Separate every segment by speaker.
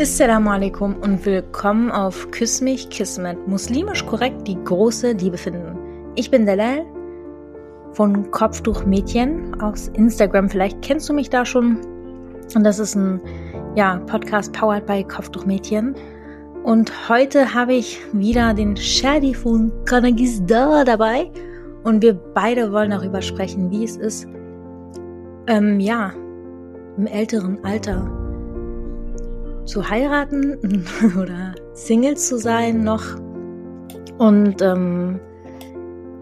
Speaker 1: Assalamu alaikum und willkommen auf Küss mich Kismet, muslimisch korrekt die große Liebe finden. Ich bin Dalal von Kopftuch Mädchen aus Instagram. Vielleicht kennst du mich da schon. Und das ist ein ja, Podcast powered by Kopftuch Mädchen. Und heute habe ich wieder den Shadi von Kanagizda dabei. Und wir beide wollen darüber sprechen, wie es ist, ähm, ja, im älteren Alter zu heiraten oder Single zu sein noch. Und ähm,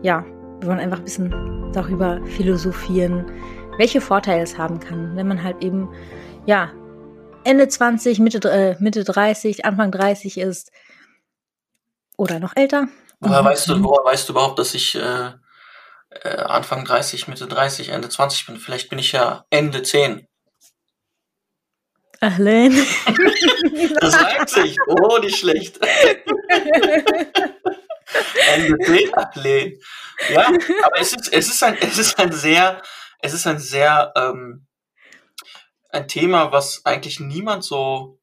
Speaker 1: ja, wir wollen einfach ein bisschen darüber philosophieren, welche Vorteile es haben kann, wenn man halt eben, ja, Ende 20, Mitte, äh, Mitte 30, Anfang 30 ist oder noch älter.
Speaker 2: Woher weißt du, woher weißt du überhaupt, dass ich äh, äh, Anfang 30, Mitte 30, Ende 20 bin? Vielleicht bin ich ja Ende 10.
Speaker 1: Ahlen.
Speaker 2: Das reimt sich. Oh, nicht schlecht. Ende 10, Ahlen. Ja, aber es ist, es ist ein, es ist ein sehr, es ist ein sehr, ähm, ein Thema, was eigentlich niemand so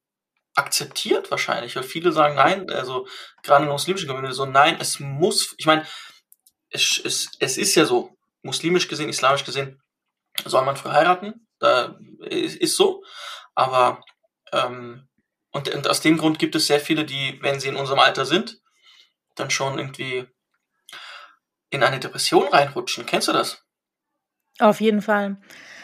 Speaker 2: akzeptiert wahrscheinlich, weil viele sagen nein, also gerade in der muslimischen Gemeinde so nein, es muss, ich meine, es, es, es ist ja so, muslimisch gesehen, islamisch gesehen, soll man früh heiraten, da ist so, aber ähm, und, und aus dem Grund gibt es sehr viele, die, wenn sie in unserem Alter sind, dann schon irgendwie in eine Depression reinrutschen. Kennst du das?
Speaker 1: Auf jeden Fall.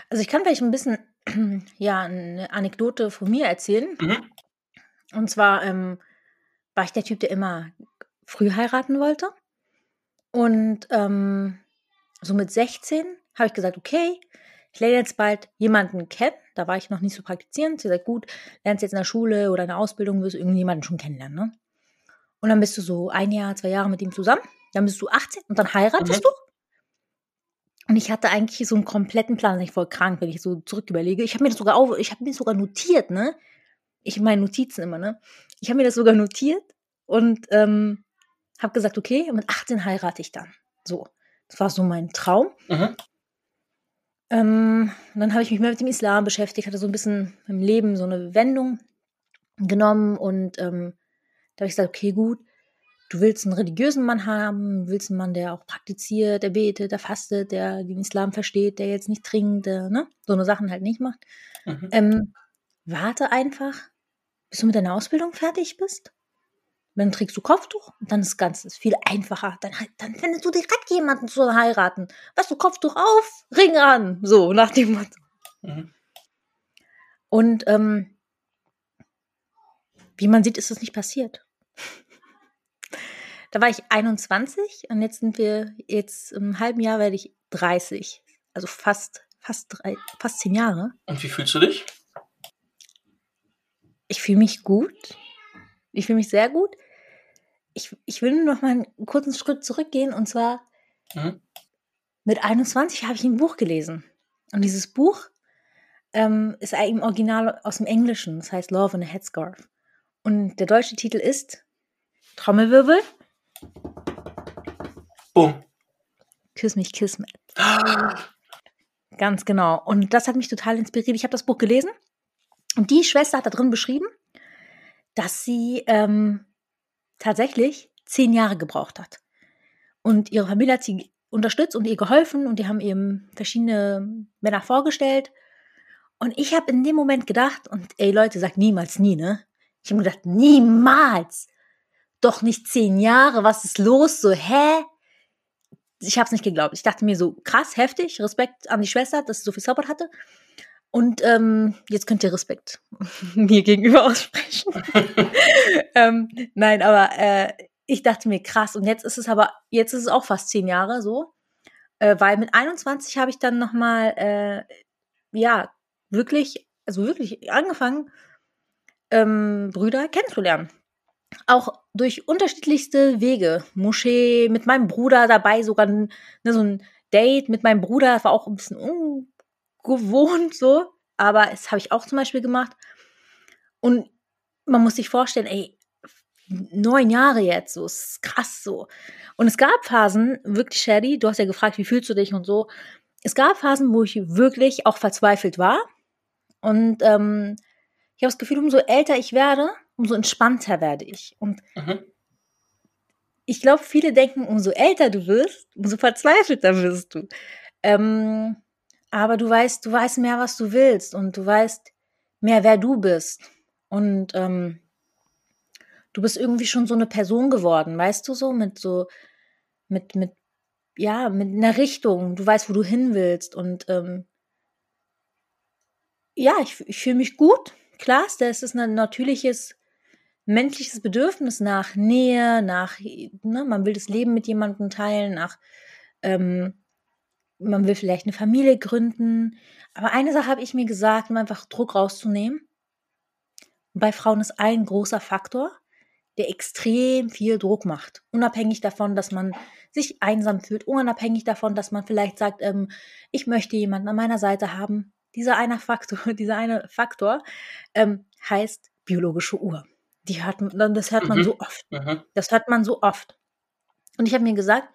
Speaker 1: Also ich kann vielleicht ein bisschen ja eine Anekdote von mir erzählen.
Speaker 2: Mhm.
Speaker 1: Und zwar ähm, war ich der Typ, der immer früh heiraten wollte. Und ähm, so mit 16 habe ich gesagt, okay, ich lerne jetzt bald jemanden kennen. Da war ich noch nicht so praktizierend. Sie sagt, gut, lernst jetzt in der Schule oder in der Ausbildung, wirst du irgendjemanden schon kennenlernen. Ne? Und dann bist du so ein Jahr, zwei Jahre mit ihm zusammen. Dann bist du 18 und dann heiratest
Speaker 2: Mhm.
Speaker 1: du. Und ich hatte eigentlich so einen kompletten Plan, ist voll krank, wenn ich so zurück überlege. Ich habe mir das sogar auf, ich habe mir das sogar notiert, ne? Ich meine Notizen immer, ne? Ich habe mir das sogar notiert und ähm, habe gesagt, okay, mit 18 heirate ich dann. So, das war so mein Traum.
Speaker 2: Mhm.
Speaker 1: Ähm, dann habe ich mich mehr mit dem Islam beschäftigt, hatte so ein bisschen im Leben so eine Wendung genommen und ähm, da habe ich gesagt, okay, gut, du willst einen religiösen Mann haben, willst einen Mann, der auch praktiziert, der betet, der fastet, der den Islam versteht, der jetzt nicht trinkt, der, ne, so eine Sachen halt nicht macht.
Speaker 2: Mhm.
Speaker 1: Ähm, warte einfach, bis du mit deiner Ausbildung fertig bist. Dann trägst du Kopftuch und dann ist das Ganze viel einfacher. Dann, dann findest du direkt jemanden zu heiraten. Weißt du, Kopftuch auf, Ring an. So, nach dem Motto.
Speaker 2: Mhm.
Speaker 1: Und ähm, wie man sieht, ist das nicht passiert. Da war ich 21 und jetzt sind wir, jetzt im halben Jahr werde ich 30. Also fast, fast, drei, fast zehn Jahre.
Speaker 2: Und wie fühlst du dich?
Speaker 1: Ich fühle mich gut. Ich fühle mich sehr gut. Ich, ich will nur noch mal einen kurzen Schritt zurückgehen und zwar
Speaker 2: Mhm.
Speaker 1: mit 21 habe ich ein Buch gelesen. Und dieses Buch ähm, ist eigentlich im Original aus dem Englischen. Das heißt Love in a Headscarf. Und der deutsche Titel ist Trommelwirbel,
Speaker 2: Bumm.
Speaker 1: Küss mich, Kiss me. Ganz genau. Und das hat mich total inspiriert. Ich habe das Buch gelesen und die Schwester hat da drin beschrieben, dass sie ähm, tatsächlich zehn Jahre gebraucht hat. Und ihre Familie hat sie unterstützt und ihr geholfen und die haben ihr verschiedene Männer vorgestellt. Und ich habe in dem Moment gedacht, und ey Leute, sagt niemals nie, ne? Ich habe gedacht, niemals. Doch nicht zehn Jahre, was ist los? So, hä? Ich habe es nicht geglaubt. Ich dachte mir so, krass, heftig, Respekt an die Schwester, dass sie so viel Support hatte. Und ähm, jetzt könnt ihr Respekt mir gegenüber aussprechen. ähm, nein, aber äh, ich dachte mir, krass. Und jetzt ist es aber, jetzt ist es auch fast zehn Jahre so. Äh, weil mit 21 habe ich dann nochmal, äh, ja, wirklich, also wirklich angefangen, ähm, Brüder kennenzulernen. Auch durch unterschiedlichste Wege. Moschee, mit meinem Bruder dabei, sogar ne, so ein Date mit meinem Bruder, das war auch ein bisschen ungewohnt so. Aber das habe ich auch zum Beispiel gemacht. Und man muss sich vorstellen, ey, neun Jahre jetzt, so ist krass so. Und es gab Phasen, wirklich, Shady, du hast ja gefragt, wie fühlst du dich und so. Es gab Phasen, wo ich wirklich auch verzweifelt war. Und ähm, ich habe das Gefühl, umso älter ich werde, umso entspannter werde ich. Und
Speaker 2: Mhm.
Speaker 1: ich glaube, viele denken, umso älter du wirst, umso verzweifelter wirst du. Ähm, aber du weißt, du weißt mehr, was du willst und du weißt mehr, wer du bist. Und ähm, du bist irgendwie schon so eine Person geworden, weißt du so, mit so, mit, mit, ja, mit einer Richtung. Du weißt, wo du hin willst. Und ähm, ja, ich, ich fühle mich gut. Klar, das ist ein natürliches menschliches Bedürfnis nach Nähe, nach, ne, man will das Leben mit jemandem teilen, nach, ähm, man will vielleicht eine Familie gründen. Aber eine Sache habe ich mir gesagt, um einfach Druck rauszunehmen. Bei Frauen ist ein großer Faktor, der extrem viel Druck macht. Unabhängig davon, dass man sich einsam fühlt, unabhängig davon, dass man vielleicht sagt, ähm, ich möchte jemanden an meiner Seite haben. Dieser eine Faktor, dieser eine Faktor ähm, heißt biologische Uhr. Die hört man, das hört man
Speaker 2: Mhm.
Speaker 1: so oft.
Speaker 2: Mhm.
Speaker 1: Das hört man so oft. Und ich habe mir gesagt,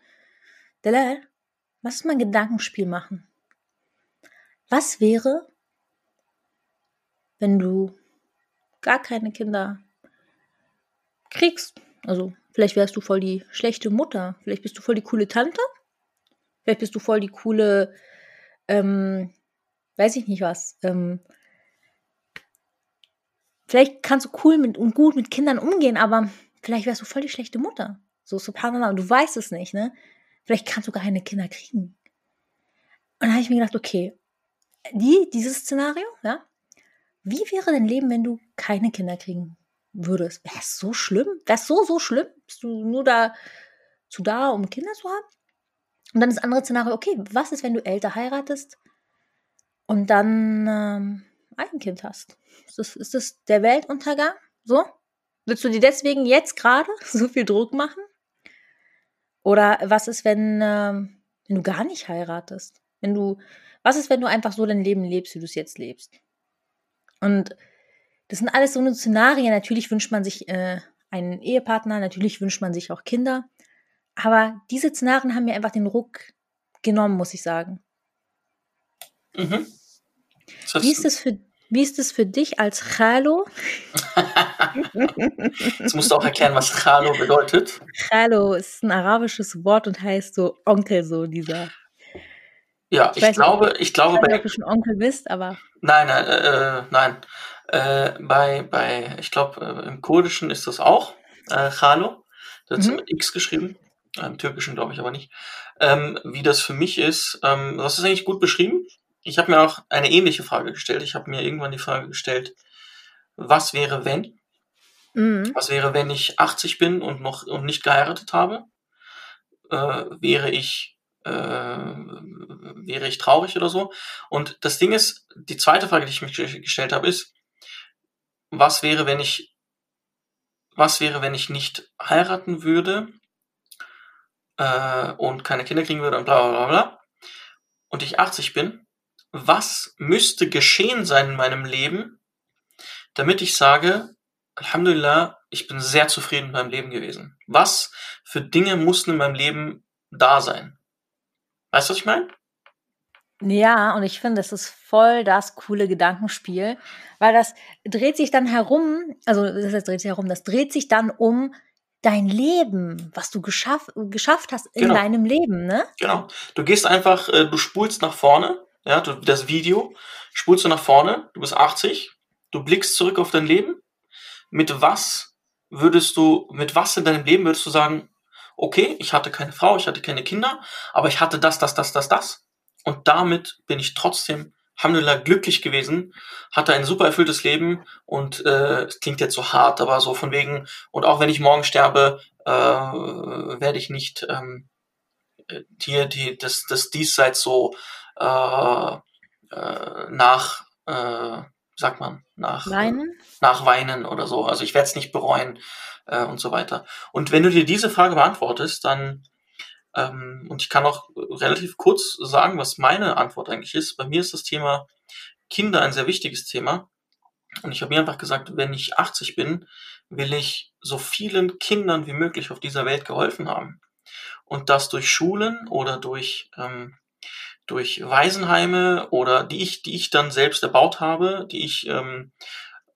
Speaker 1: Delal, lass uns mal ein Gedankenspiel machen. Was wäre, wenn du gar keine Kinder kriegst? Also, vielleicht wärst du voll die schlechte Mutter. Vielleicht bist du voll die coole Tante. Vielleicht bist du voll die coole, ähm, weiß ich nicht was. Ähm, vielleicht kannst du cool mit und gut mit Kindern umgehen, aber vielleicht wärst du voll die schlechte Mutter. So, subhanallah, und du weißt es nicht, ne? Vielleicht kannst du gar keine Kinder kriegen. Und dann habe ich mir gedacht, okay, die, dieses Szenario, ja, wie wäre dein Leben, wenn du keine Kinder kriegen würdest? Wäre es so schlimm? Wäre es so, so schlimm? Bist du nur da zu da, um Kinder zu haben? Und dann das andere Szenario, okay, was ist, wenn du älter heiratest und dann ähm, ein Kind hast? Ist das, ist das der Weltuntergang? So? Willst du dir deswegen jetzt gerade so viel Druck machen? Oder was ist, wenn, ähm, wenn du gar nicht heiratest? Wenn du, was ist, wenn du einfach so dein Leben lebst, wie du es jetzt lebst? Und das sind alles so eine Szenarien. Natürlich wünscht man sich äh, einen Ehepartner, natürlich wünscht man sich auch Kinder. Aber diese Szenarien haben mir einfach den Ruck genommen, muss ich sagen.
Speaker 2: Mhm.
Speaker 1: Wie ist es für, wie ist es für dich als Chalo?
Speaker 2: Jetzt musst du auch erklären, was Chalo bedeutet.
Speaker 1: Chalo ist ein arabisches Wort und heißt so Onkel, so dieser.
Speaker 2: Ja,
Speaker 1: Ich
Speaker 2: ich,
Speaker 1: weiß nicht,
Speaker 2: glaube, ich glaube bei
Speaker 1: ob du schon Onkel bist, aber
Speaker 2: nein, nein, äh, nein. Äh, bei, bei, ich glaube, äh, im Kurdischen ist das auch äh, Chalo. Das ist
Speaker 1: Mhm.
Speaker 2: mit X geschrieben. Äh, Im Türkischen glaube ich aber nicht. Ähm, wie das für mich ist, ähm, du hast es eigentlich gut beschrieben. Ich habe mir auch eine ähnliche Frage gestellt. Ich habe mir irgendwann die Frage gestellt, was wäre, wenn?
Speaker 1: mhm.
Speaker 2: Was wäre, wenn ich 80 bin und noch und nicht geheiratet habe? Äh, wäre ich äh, wäre ich traurig oder so? Und das Ding ist, die zweite Frage, die ich mich ge- gestellt habe, ist, was wäre, wenn ich was wäre, wenn ich nicht heiraten würde äh, und keine Kinder kriegen würde und bla bla bla bla und ich 80 bin? Was müsste geschehen sein in meinem Leben, damit ich sage, Alhamdulillah, ich bin sehr zufrieden mit meinem Leben gewesen. Was für Dinge mussten in meinem Leben da sein? Weißt du, was ich meine?
Speaker 1: Ja, und ich finde, das ist voll das coole Gedankenspiel, weil das dreht sich dann herum, also das heißt, dreht sich herum, das dreht sich dann um dein Leben, was du geschaff, geschafft hast in
Speaker 2: Genau.
Speaker 1: deinem Leben, ne?
Speaker 2: Genau. Du gehst einfach, äh, du spulst nach vorne, ja, du, das Video, spulst du nach vorne, du bist 80, du blickst zurück auf dein Leben. Mit was würdest du, mit was in deinem Leben würdest du sagen, okay, ich hatte keine Frau, ich hatte keine Kinder, aber ich hatte das, das, das, das, das. Und damit bin ich trotzdem, Alhamdulillah, glücklich gewesen, hatte ein super erfülltes Leben und äh, es klingt jetzt so hart, aber so von wegen, und auch wenn ich morgen sterbe, äh, werde ich nicht ähm, äh, hier die, das, das Diesseits so nach, äh, sagt man, nach,
Speaker 1: Weinen?
Speaker 2: nach Weinen oder so. Also ich werde es nicht bereuen äh, und so weiter. Und wenn du dir diese Frage beantwortest, dann, ähm, und ich kann auch relativ kurz sagen, was meine Antwort eigentlich ist. Bei mir ist das Thema Kinder ein sehr wichtiges Thema. Und ich habe mir einfach gesagt, wenn ich 80 bin, will ich so vielen Kindern wie möglich auf dieser Welt geholfen haben. Und das durch Schulen oder durch, ähm, durch Waisenheime oder die ich, die ich dann selbst erbaut habe, die ich ähm,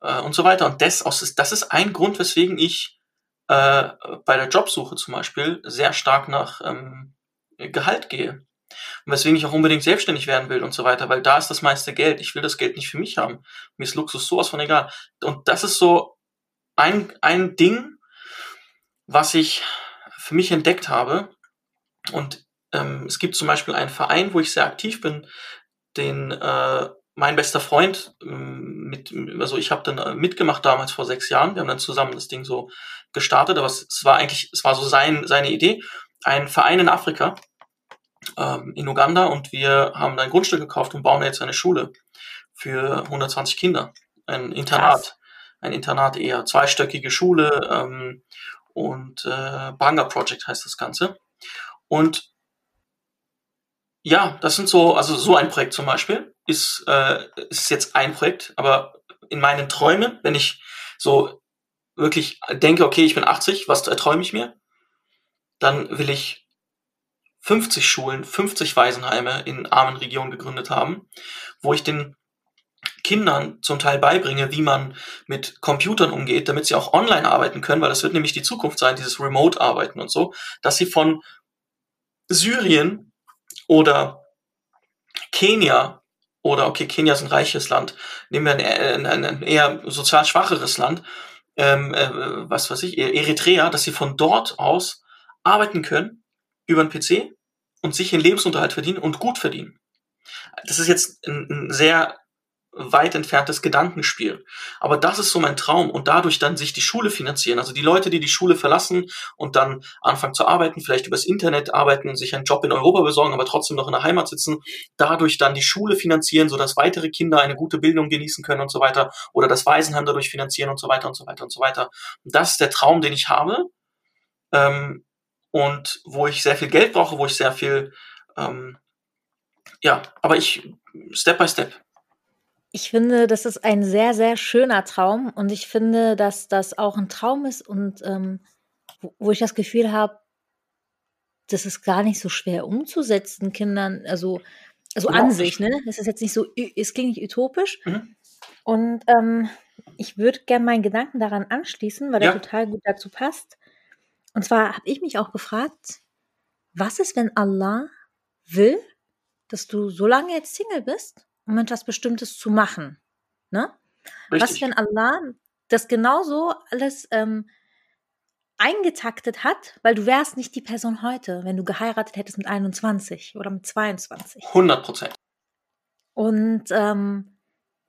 Speaker 2: äh, und so weiter. Und das, das ist ein Grund, weswegen ich äh, bei der Jobsuche zum Beispiel sehr stark nach ähm, Gehalt gehe. Und weswegen ich auch unbedingt selbstständig werden will und so weiter, weil da ist das meiste Geld. Ich will das Geld nicht für mich haben. Mir ist Luxus sowas von egal. Und das ist so ein, ein Ding, was ich für mich entdeckt habe. Und ähm, es gibt zum Beispiel einen Verein, wo ich sehr aktiv bin, den äh, mein bester Freund ähm, mit, also ich habe dann äh, mitgemacht damals vor sechs Jahren. Wir haben dann zusammen das Ding so gestartet, aber es, es war eigentlich, es war so sein, seine Idee. Ein Verein in Afrika, ähm, in Uganda, und wir haben ein Grundstück gekauft und bauen jetzt eine Schule für 120 Kinder. Ein Internat. Krass. Ein Internat eher zweistöckige Schule ähm, und äh, Banga Project heißt das Ganze. Und ja, das sind so, also so ein Projekt zum Beispiel ist, äh, ist jetzt ein Projekt, aber in meinen Träumen, wenn ich so wirklich denke, okay, ich bin 80, was erträume ich mir? Dann will ich 50 Schulen, 50 Waisenheime in armen Regionen gegründet haben, wo ich den Kindern zum Teil beibringe, wie man mit Computern umgeht, damit sie auch online arbeiten können, weil das wird nämlich die Zukunft sein, dieses Remote-Arbeiten und so, dass sie von Syrien oder Kenia oder okay, Kenia ist ein reiches Land, nehmen wir ein, ein, ein eher sozial schwacheres Land, ähm, äh, was weiß ich, Eritrea, dass sie von dort aus arbeiten können über den PC und sich ihren Lebensunterhalt verdienen und gut verdienen. Das ist jetzt ein, ein sehr weit entferntes Gedankenspiel. Aber das ist so mein Traum und dadurch dann sich die Schule finanzieren. Also die Leute, die die Schule verlassen und dann anfangen zu arbeiten, vielleicht übers Internet arbeiten, sich einen Job in Europa besorgen, aber trotzdem noch in der Heimat sitzen, dadurch dann die Schule finanzieren, sodass weitere Kinder eine gute Bildung genießen können und so weiter oder das Waisenheim dadurch finanzieren und so weiter und so weiter und so weiter. Und das ist der Traum, den ich habe ähm, und wo ich sehr viel Geld brauche, wo ich sehr viel ähm, ja, aber ich Step by Step.
Speaker 1: Ich finde, das ist ein sehr, sehr schöner Traum und ich finde, dass das auch ein Traum ist und ähm, wo, wo ich das Gefühl habe, das ist gar nicht so schwer umzusetzen, Kindern, also, also an sich, ne? Das ist jetzt nicht so, es klingt nicht utopisch. Mhm. Und ähm, ich würde gerne meinen Gedanken daran anschließen, weil ja. der total gut dazu passt. Und zwar habe ich mich auch gefragt, was ist, wenn Allah will, dass du so lange jetzt Single bist um etwas Bestimmtes zu machen. Ne? Was, wenn Allah das genauso alles ähm, eingetaktet hat, weil du wärst nicht die Person heute, wenn du geheiratet hättest mit 21 oder mit 22.
Speaker 2: 100 Prozent.
Speaker 1: Und ähm,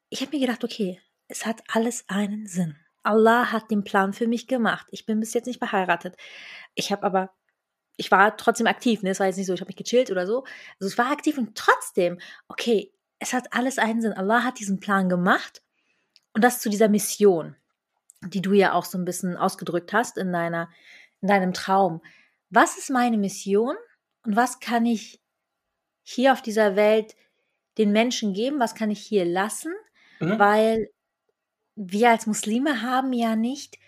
Speaker 1: ich habe mir gedacht, okay, es hat alles einen Sinn. Allah hat den Plan für mich gemacht. Ich bin bis jetzt nicht verheiratet. Ich habe aber, ich war trotzdem aktiv. Ne? Es war jetzt nicht so, ich habe mich gechillt oder so. Also es war aktiv und trotzdem, okay, es hat alles einen Sinn. Allah hat diesen Plan gemacht und das zu dieser Mission, die du ja auch so ein bisschen ausgedrückt hast in deiner, in deinem Traum. Was ist meine Mission und was kann ich hier auf dieser Welt den Menschen geben? Was kann ich hier lassen? Mhm. Weil wir als Muslime haben ja nicht,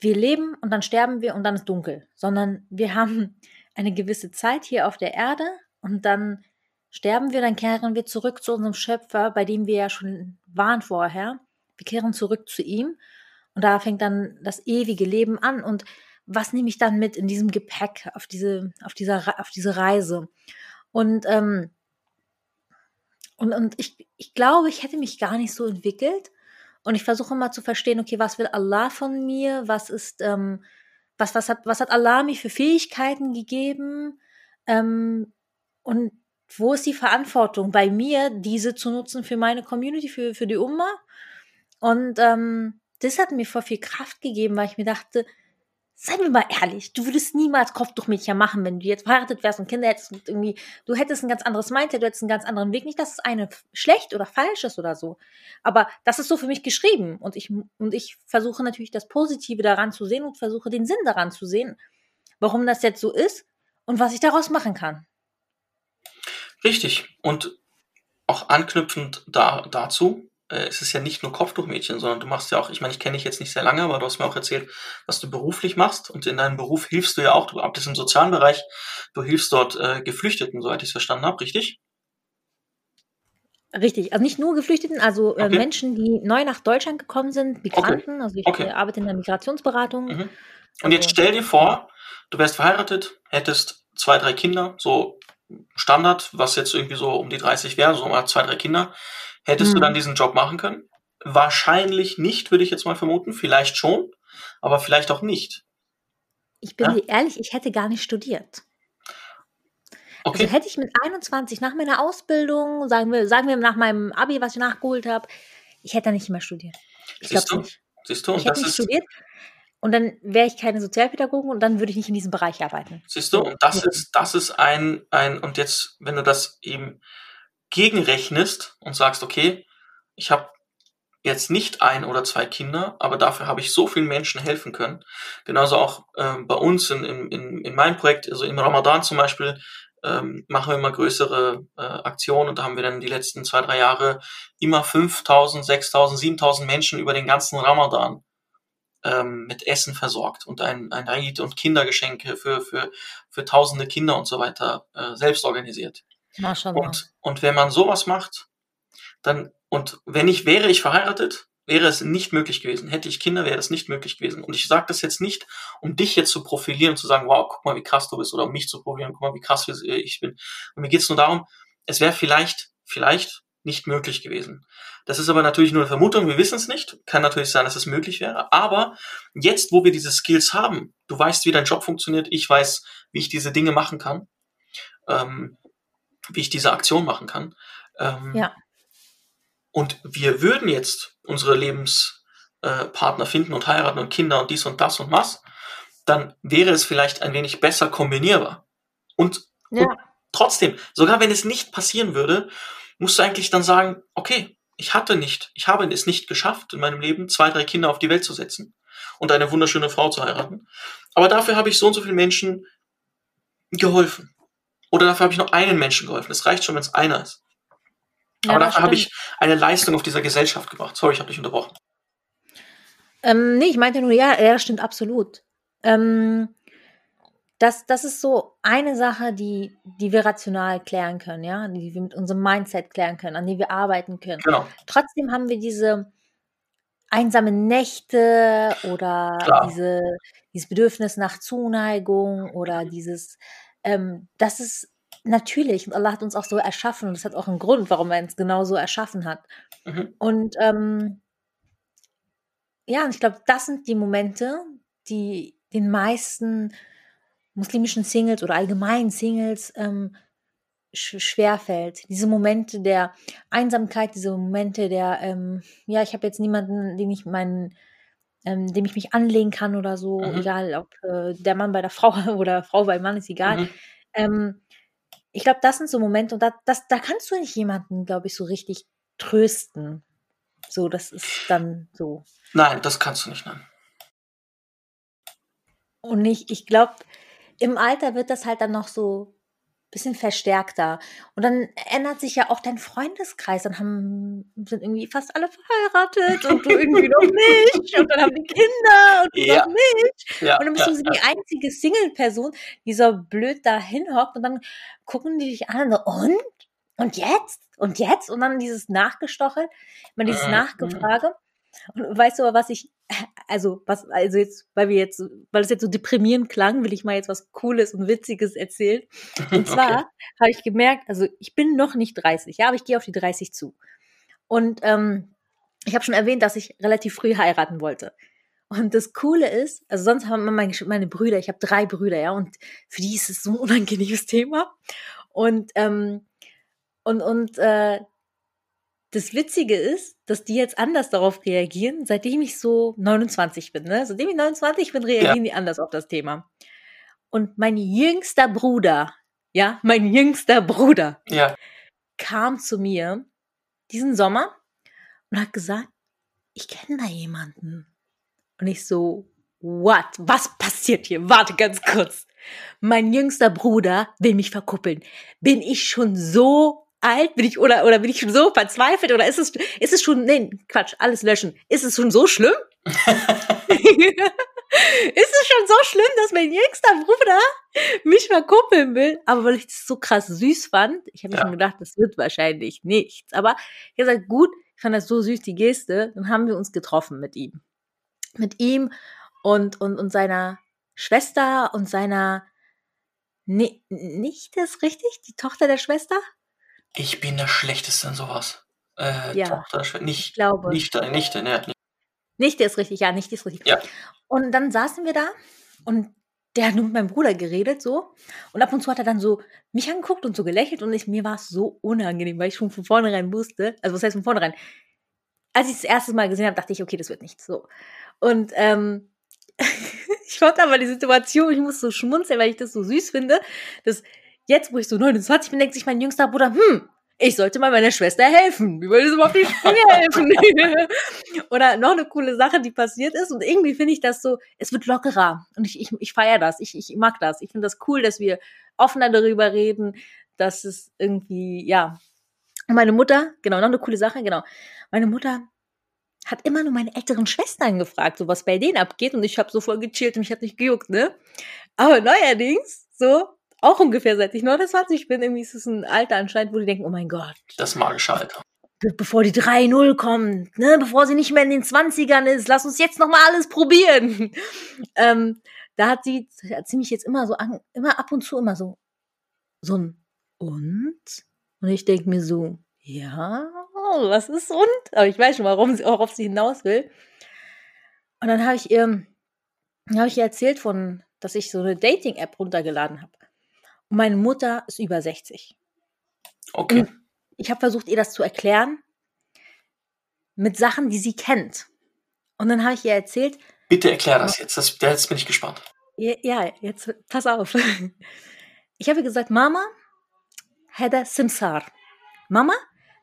Speaker 1: wir leben und dann sterben wir und dann ist dunkel, sondern wir haben eine gewisse Zeit hier auf der Erde und dann Sterben wir, dann kehren wir zurück zu unserem Schöpfer, bei dem wir ja schon waren vorher. Wir kehren zurück zu ihm und da fängt dann das ewige Leben an. Und was nehme ich dann mit in diesem Gepäck auf diese, auf dieser, auf diese Reise? Und, ähm, und, und ich, ich glaube, ich hätte mich gar nicht so entwickelt. Und ich versuche mal zu verstehen, okay, was will Allah von mir? Was ist, ähm, was, was hat, was hat Allah mir für Fähigkeiten gegeben? Ähm, und wo ist die Verantwortung bei mir, diese zu nutzen für meine Community, für, für die Umma? Und ähm, das hat mir voll viel Kraft gegeben, weil ich mir dachte, seien wir mal ehrlich, du würdest niemals Kopftuchmädchen machen, wenn du jetzt verheiratet wärst und Kinder hättest und irgendwie, du hättest ein ganz anderes Mindset, du hättest einen ganz anderen Weg. Nicht, dass es eine schlecht oder falsch ist oder so. Aber das ist so für mich geschrieben. Und ich, und ich versuche natürlich das Positive daran zu sehen und versuche den Sinn daran zu sehen, warum das jetzt so ist und was ich daraus machen kann.
Speaker 2: Richtig. Und auch anknüpfend da, dazu, äh, es ist ja nicht nur Kopftuchmädchen, sondern du machst ja auch, ich meine, ich kenne dich jetzt nicht sehr lange, aber du hast mir auch erzählt, was du beruflich machst. Und in deinem Beruf hilfst du ja auch, du arbeitest im sozialen Bereich, du hilfst dort äh, Geflüchteten, soweit ich es verstanden habe, richtig?
Speaker 1: Richtig, also nicht nur Geflüchteten, also äh,
Speaker 2: Okay.
Speaker 1: Menschen, die neu nach Deutschland gekommen sind, Migranten. Also ich
Speaker 2: Okay.
Speaker 1: äh, arbeite in der Migrationsberatung.
Speaker 2: Mhm. Und jetzt
Speaker 1: Also-
Speaker 2: stell dir vor, du wärst verheiratet, hättest zwei, drei Kinder, so Standard, was jetzt irgendwie so um die 30 wäre, so mal zwei, drei Kinder. Hättest du
Speaker 1: Mhm.
Speaker 2: dann diesen Job machen können? Wahrscheinlich nicht, würde ich jetzt mal vermuten. Vielleicht schon, aber vielleicht auch nicht.
Speaker 1: Ich bin
Speaker 2: Ja.
Speaker 1: dir ehrlich, ich hätte gar nicht studiert.
Speaker 2: Okay.
Speaker 1: Also hätte ich mit 21 nach meiner Ausbildung, sagen wir, sagen wir nach meinem Abi, was ich nachgeholt habe, ich hätte da nicht mehr studiert. Ich
Speaker 2: Siehst
Speaker 1: glaube
Speaker 2: du?
Speaker 1: nicht.
Speaker 2: Siehst du?
Speaker 1: Ich hätte
Speaker 2: das
Speaker 1: nicht
Speaker 2: ist,
Speaker 1: studiert und dann wäre ich keine Sozialpädagogin und dann würde ich nicht in diesem Bereich arbeiten.
Speaker 2: siehst du? Und das ist, das ist ein, ein, und jetzt, wenn du das eben gegenrechnest und sagst, okay, ich habe jetzt nicht ein oder zwei Kinder, aber dafür habe ich so vielen Menschen helfen können. Genauso auch ähm, bei uns in, in, in, in meinem Projekt, also im Ramadan zum Beispiel, ähm, machen wir immer größere äh, Aktionen und da haben wir dann die letzten zwei, drei Jahre immer 5000, 6000, 7000 Menschen über den ganzen Ramadan ähm, mit Essen versorgt und ein, ein Eid und Kindergeschenke für, für, für tausende Kinder und so weiter äh, selbst organisiert. Und, und wenn man sowas macht, dann, und wenn ich, wäre ich verheiratet, wäre es nicht möglich gewesen. Hätte ich Kinder, wäre es nicht möglich gewesen. Und ich sage das jetzt nicht, um dich jetzt zu profilieren, zu sagen, wow, guck mal, wie krass du bist, oder um mich zu profilieren, guck mal, wie krass ich bin. Und mir geht es nur darum, es wäre vielleicht, vielleicht nicht möglich gewesen. Das ist aber natürlich nur eine Vermutung, wir wissen es nicht. Kann natürlich sein, dass es möglich wäre. Aber jetzt, wo wir diese Skills haben, du weißt, wie dein Job funktioniert, ich weiß, wie ich diese Dinge machen kann, ähm, wie ich diese Aktion machen kann. Ähm,
Speaker 1: Ja.
Speaker 2: Und wir würden jetzt unsere Lebenspartner äh, finden und heiraten und Kinder und dies und das und was, dann wäre es vielleicht ein wenig besser kombinierbar. Und,
Speaker 1: Ja.
Speaker 2: und trotzdem, sogar wenn es nicht passieren würde, musst du eigentlich dann sagen, okay, ich hatte nicht, ich habe es nicht geschafft, in meinem Leben zwei, drei Kinder auf die Welt zu setzen und eine wunderschöne Frau zu heiraten. Aber dafür habe ich so und so vielen Menschen geholfen. Oder dafür habe ich nur einen Menschen geholfen. Es reicht schon, wenn es einer ist.
Speaker 1: Ja,
Speaker 2: Aber dafür habe ich eine Leistung auf dieser Gesellschaft gebracht. Sorry, ich habe dich unterbrochen.
Speaker 1: Ähm, nee, ich meinte nur, ja, ja, stimmt absolut. Ähm, das, das ist so eine Sache, die, die wir rational klären können, ja, die wir mit unserem Mindset klären können, an die wir arbeiten können.
Speaker 2: Genau.
Speaker 1: Trotzdem haben wir diese einsamen Nächte oder
Speaker 2: Klar.
Speaker 1: diese, dieses Bedürfnis nach Zuneigung oder dieses, ähm, das ist natürlich, und Allah hat uns auch so erschaffen und das hat auch einen Grund, warum er uns genau so erschaffen hat.
Speaker 2: Mhm.
Speaker 1: Und ähm, ja, und ich glaube, das sind die Momente, die den meisten muslimischen Singles oder allgemeinen Singles ähm, sch schwerfällt. Diese Momente der Einsamkeit, diese Momente der, ähm, ja, ich habe jetzt niemanden, den ich meinen, ähm, dem ich mich anlegen kann oder so,
Speaker 2: Mhm.
Speaker 1: egal ob äh, der Mann bei der Frau oder Frau beim Mann, ist egal.
Speaker 2: Mhm.
Speaker 1: Ähm, ich glaube, das sind so Momente und da, das, da kannst du nicht jemanden, glaube ich, so richtig trösten. So, das ist dann so.
Speaker 2: Nein, das kannst du nicht nennen.
Speaker 1: Und ich, ich glaube, im Alter wird das halt dann noch so ein bisschen verstärkter. Und dann ändert sich ja auch dein Freundeskreis. Dann haben, sind irgendwie fast alle verheiratet und du irgendwie noch nicht. Und dann haben die Kinder und du
Speaker 2: Ja.
Speaker 1: noch nicht.
Speaker 2: Ja,
Speaker 1: Und dann bist
Speaker 2: ja,
Speaker 1: du so die einzige Single-Person, die so blöd da hinhockt und dann gucken die dich an und so, und? Und jetzt? Und jetzt? Und dann dieses Nachgestochelt, immer dieses
Speaker 2: Mhm.
Speaker 1: Nachgefrage. Und weißt du aber, was ich, also, was, also jetzt, weil wir jetzt, weil es jetzt so deprimierend klang, will ich mal jetzt was Cooles und Witziges erzählen. Und zwar
Speaker 2: Okay.
Speaker 1: habe ich gemerkt, also ich bin noch nicht 30, ja, aber ich gehe auf die 30 zu. Und ähm, ich habe schon erwähnt, dass ich relativ früh heiraten wollte. Und das Coole ist, also sonst haben meine, meine Brüder, ich habe drei Brüder, ja, und für die ist es so ein unangenehmes Thema. Und, ähm, und, und äh, das Witzige ist, dass die jetzt anders darauf reagieren, seitdem ich so 29 bin. Ne? Seitdem ich 29 bin, reagieren die anders auf das Thema. Und mein jüngster Bruder, ja, mein jüngster Bruder
Speaker 2: Ja.
Speaker 1: kam zu mir diesen Sommer und hat gesagt, ich kenne da jemanden. Und ich so, what? Was passiert hier? Warte ganz kurz. Mein jüngster Bruder will mich verkuppeln. Bin ich schon so alt? Bin ich, oder, oder bin ich schon so verzweifelt? Oder ist es, ist es schon, nee, Quatsch, alles löschen. Ist es schon so schlimm? ist es schon so schlimm, dass mein jüngster Bruder mich verkuppeln will? Aber weil ich das so krass süß fand, ich habe mir
Speaker 2: Ja.
Speaker 1: schon gedacht, das wird wahrscheinlich nichts. Aber ich habe gesagt, gut, ich fand das so süß, die Geste. Dann haben wir uns getroffen mit ihm. Mit ihm und, und, und seiner Schwester und seiner Ni Nichte ist richtig? Die Tochter der Schwester?
Speaker 2: Ich bin der Schlechteste in sowas. Äh,
Speaker 1: Ja.
Speaker 2: Tochter, Schwe-
Speaker 1: Ich
Speaker 2: nicht,
Speaker 1: glaube.
Speaker 2: nicht, äh, nicht, ne, nicht.
Speaker 1: Nichte ist richtig, ja, Nichte ist richtig.
Speaker 2: Ja.
Speaker 1: Und dann saßen wir da und der hat nur mit meinem Bruder geredet so und ab und zu hat er dann so mich angeguckt und so gelächelt und ich, mir war es so unangenehm, weil ich schon von vornherein wusste, also was heißt von vornherein, als ich das erste Mal gesehen habe, dachte ich, okay, das wird nichts so. Und ähm, ich fand aber die Situation, ich muss so schmunzeln, weil ich das so süß finde, dass jetzt, wo ich so 29 bin, denkt sich mein jüngster Bruder, hm, ich sollte mal meiner Schwester helfen. Wie würde es auf die Sprünge helfen? Oder noch eine coole Sache, die passiert ist. Und irgendwie finde ich das so, es wird lockerer. Und ich, ich, ich feiere das. Ich, ich mag das. Ich finde das cool, dass wir offener darüber reden, dass es irgendwie, ja. Und meine Mutter, genau, noch eine coole Sache, genau. Meine Mutter hat immer nur meine älteren Schwestern gefragt, so was bei denen abgeht. Und ich habe so voll gechillt und mich hat nicht gejuckt, ne? Aber neuerdings, so, auch ungefähr seit ich 29 bin, irgendwie ist es ein Alter anscheinend, wo die denken, oh mein Gott,
Speaker 2: Das magische Alter.
Speaker 1: be- bevor die 3-0 kommt, ne, bevor sie nicht mehr in den 20ern ist, lass uns jetzt noch mal alles probieren. ähm, da hat sie, hat sie mich jetzt immer so an, immer ab und zu immer so, so ein und? Und ich denke mir so, ja, was ist und? Aber ich weiß schon, warum sie, worauf sie hinaus will. Und dann habe ich ihr, habe ich ihr erzählt von, dass ich so eine Dating-App runtergeladen habe. Und meine Mutter ist über 60
Speaker 2: Okay.
Speaker 1: ich habe versucht, ihr das zu erklären mit Sachen, die sie kennt. Und dann habe ich ihr erzählt,
Speaker 2: Bitte erklär das jetzt. Das, jetzt bin ich gespannt.
Speaker 1: ja, ja, jetzt pass auf. Ich habe gesagt, Mama, Hedda Simsar. Mama,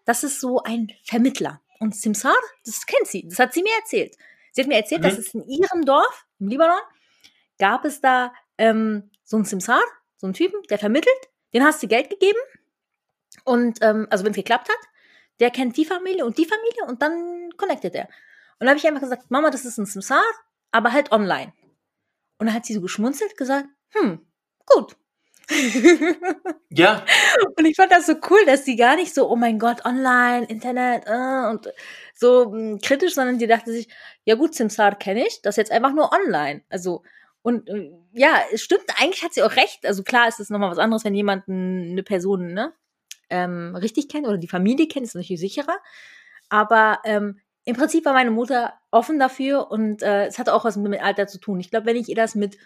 Speaker 1: das ist so ein Vermittler. Und Simsar, das kennt sie. Das hat sie mir erzählt. Sie hat mir erzählt,
Speaker 2: Mhm.
Speaker 1: dass es in ihrem Dorf, im Libanon, gab es da ähm, so einen Simsar, so einen Typen, der vermittelt. Den hast du Geld gegeben. Und ähm, also wenn es geklappt hat, der kennt die Familie und die Familie und dann connectet er. Und dann habe ich einfach gesagt, Mama, das ist ein Simsar, aber halt online. Und dann hat sie so geschmunzelt, gesagt, hm, gut.
Speaker 2: Ja,
Speaker 1: Und ich fand das so cool, dass sie gar nicht so, oh mein Gott, online, Internet äh, und so mh, kritisch, sondern die dachte sich, ja gut, Simsar kenne ich, das ist jetzt einfach nur online. Also, und äh, ja, es stimmt, eigentlich hat sie auch recht. Also klar ist es nochmal was anderes, wenn jemand eine Person ne, ähm, richtig kennt oder die Familie kennt, ist natürlich sicherer. Aber ähm, im Prinzip war meine Mutter offen dafür und äh, es hatte auch was mit Alter zu tun. Ich glaube, wenn ich ihr das mit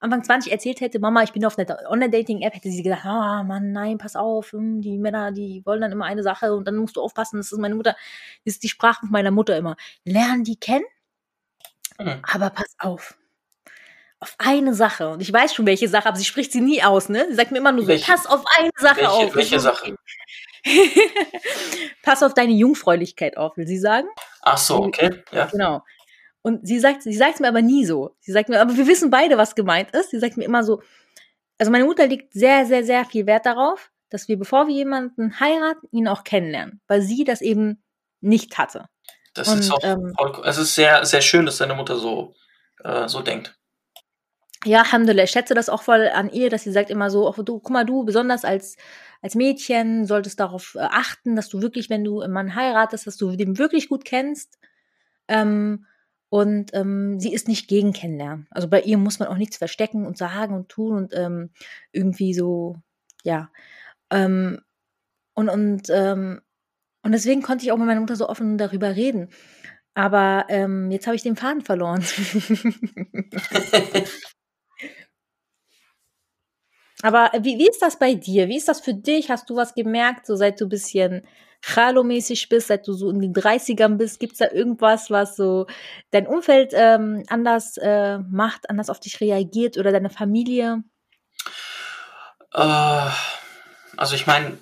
Speaker 1: Anfang 20 erzählt hätte, Mama, ich bin auf einer Online-Dating-App, hätte sie gesagt, ah, Mann, nein, pass auf, hm, die Männer, die wollen dann immer eine Sache und dann musst du aufpassen, das ist meine Mutter, das ist die Sprache meiner Mutter immer. Lern die kennen,
Speaker 2: Hm.
Speaker 1: aber pass auf. Auf eine Sache. Und ich weiß schon, welche Sache, aber sie spricht sie nie aus, ne? Sie sagt mir immer nur so,
Speaker 2: Welche?
Speaker 1: pass auf eine Sache
Speaker 2: welche,
Speaker 1: auf.
Speaker 2: welche Sache?
Speaker 1: pass auf deine Jungfräulichkeit auf, will sie sagen.
Speaker 2: Ach so, okay. Ja.
Speaker 1: Genau. Und sie sagt, sie sagt mir aber nie so. Sie sagt mir, aber wir wissen beide, was gemeint ist. Sie sagt mir immer so, also meine Mutter legt sehr, sehr, sehr viel Wert darauf, dass wir, bevor wir jemanden heiraten, ihn auch kennenlernen, weil sie das eben nicht hatte.
Speaker 2: Das
Speaker 1: Und,
Speaker 2: ist auch
Speaker 1: ähm,
Speaker 2: es ist sehr, sehr schön, dass deine Mutter so, äh, so denkt.
Speaker 1: Ja, Alhamdulillah, ich schätze das auch voll an ihr, dass sie sagt immer so, oh, du, guck mal, du, besonders als, als Mädchen solltest darauf äh, achten, dass du wirklich, wenn du einen Mann heiratest, dass du den wirklich gut kennst. Ähm, und ähm, sie ist nicht gegen Kennenlernen. Also bei ihr muss man auch nichts verstecken und sagen und tun und ähm, irgendwie so, ja. Ähm, und, und, ähm, und deswegen konnte ich auch mit meiner Mutter so offen darüber reden. Aber ähm, jetzt habe ich den Faden verloren. Aber wie, wie ist das bei dir? Wie ist das für dich? Hast du was gemerkt, so seit du ein bisschen Chalo-mäßig bist, seit du so in den 30ern bist? Gibt es da irgendwas, was so dein Umfeld ähm, anders äh, macht, anders auf dich reagiert oder deine Familie?
Speaker 2: Äh, also ich meine,